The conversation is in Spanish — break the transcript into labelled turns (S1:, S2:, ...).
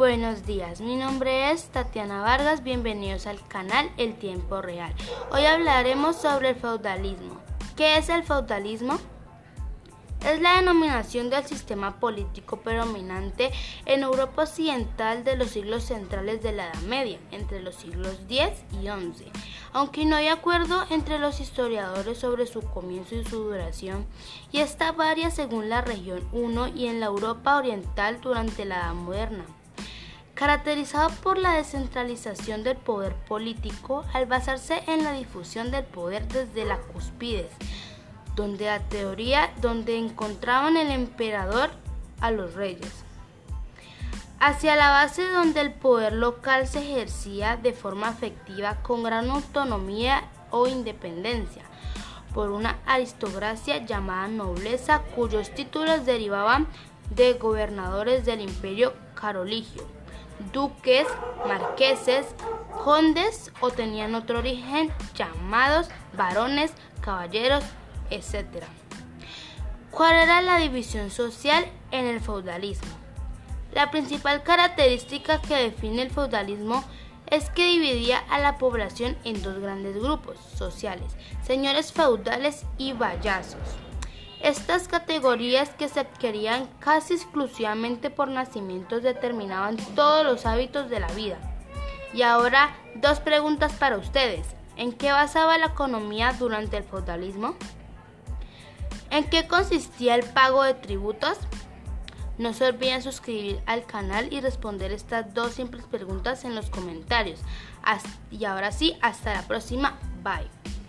S1: buenos días, mi nombre es Tatiana Vargas, bienvenidos al canal El Tiempo Real. Hoy hablaremos sobre el feudalismo. ¿Qué es el feudalismo? Es la denominación del sistema político predominante en Europa Occidental de los siglos centrales de la Edad Media, entre los siglos X y XI. Aunque no hay acuerdo entre los historiadores sobre su comienzo y su duración, y esta varía según la región 1 y en la Europa Oriental durante la Edad Moderna caracterizado por la descentralización del poder político al basarse en la difusión del poder desde la cúspides donde la teoría donde encontraban el emperador a los reyes, hacia la base donde el poder local se ejercía de forma efectiva con gran autonomía o independencia por una aristocracia llamada nobleza cuyos títulos derivaban de gobernadores del imperio carolingio, duques, marqueses, condes o tenían otro origen llamados varones, caballeros, etc. ¿Cuál era la división social en el feudalismo? La principal característica que define el feudalismo es que dividía a la población en dos grandes grupos sociales, señores feudales y vallazos. Estas categorías que se adquirían casi exclusivamente por nacimientos determinaban todos los hábitos de la vida. Y ahora dos preguntas para ustedes. ¿En qué basaba la economía durante el feudalismo? ¿En qué consistía el pago de tributos? No se olviden suscribir al canal y responder estas dos simples preguntas en los comentarios. Y ahora sí, hasta la próxima. Bye.